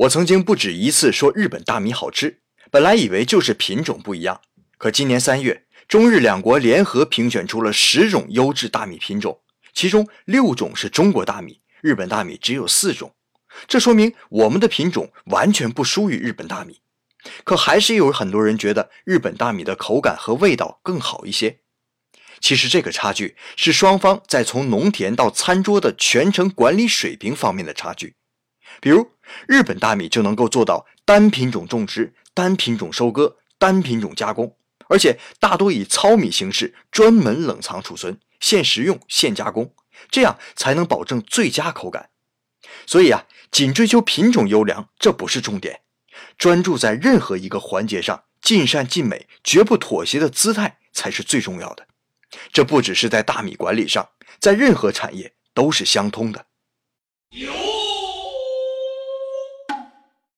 我曾经不止一次说日本大米好吃，本来以为就是品种不一样，可今年三月，中日两国联合评选出了十种优质大米品种，其中六种是中国大米，日本大米只有四种。这说明我们的品种完全不输于日本大米。可还是有很多人觉得日本大米的口感和味道更好一些。其实这个差距是双方在从农田到餐桌的全程管理水平方面的差距。比如，日本大米就能够做到单品种种植、单品种收割、单品种加工，而且大多以糙米形式专门冷藏储存，现食用现加工，这样才能保证最佳口感。所以啊，仅追求品种优良这不是重点，专注在任何一个环节上尽善尽美、绝不妥协的姿态才是最重要的。这不只是在大米管理上，在任何产业都是相通的。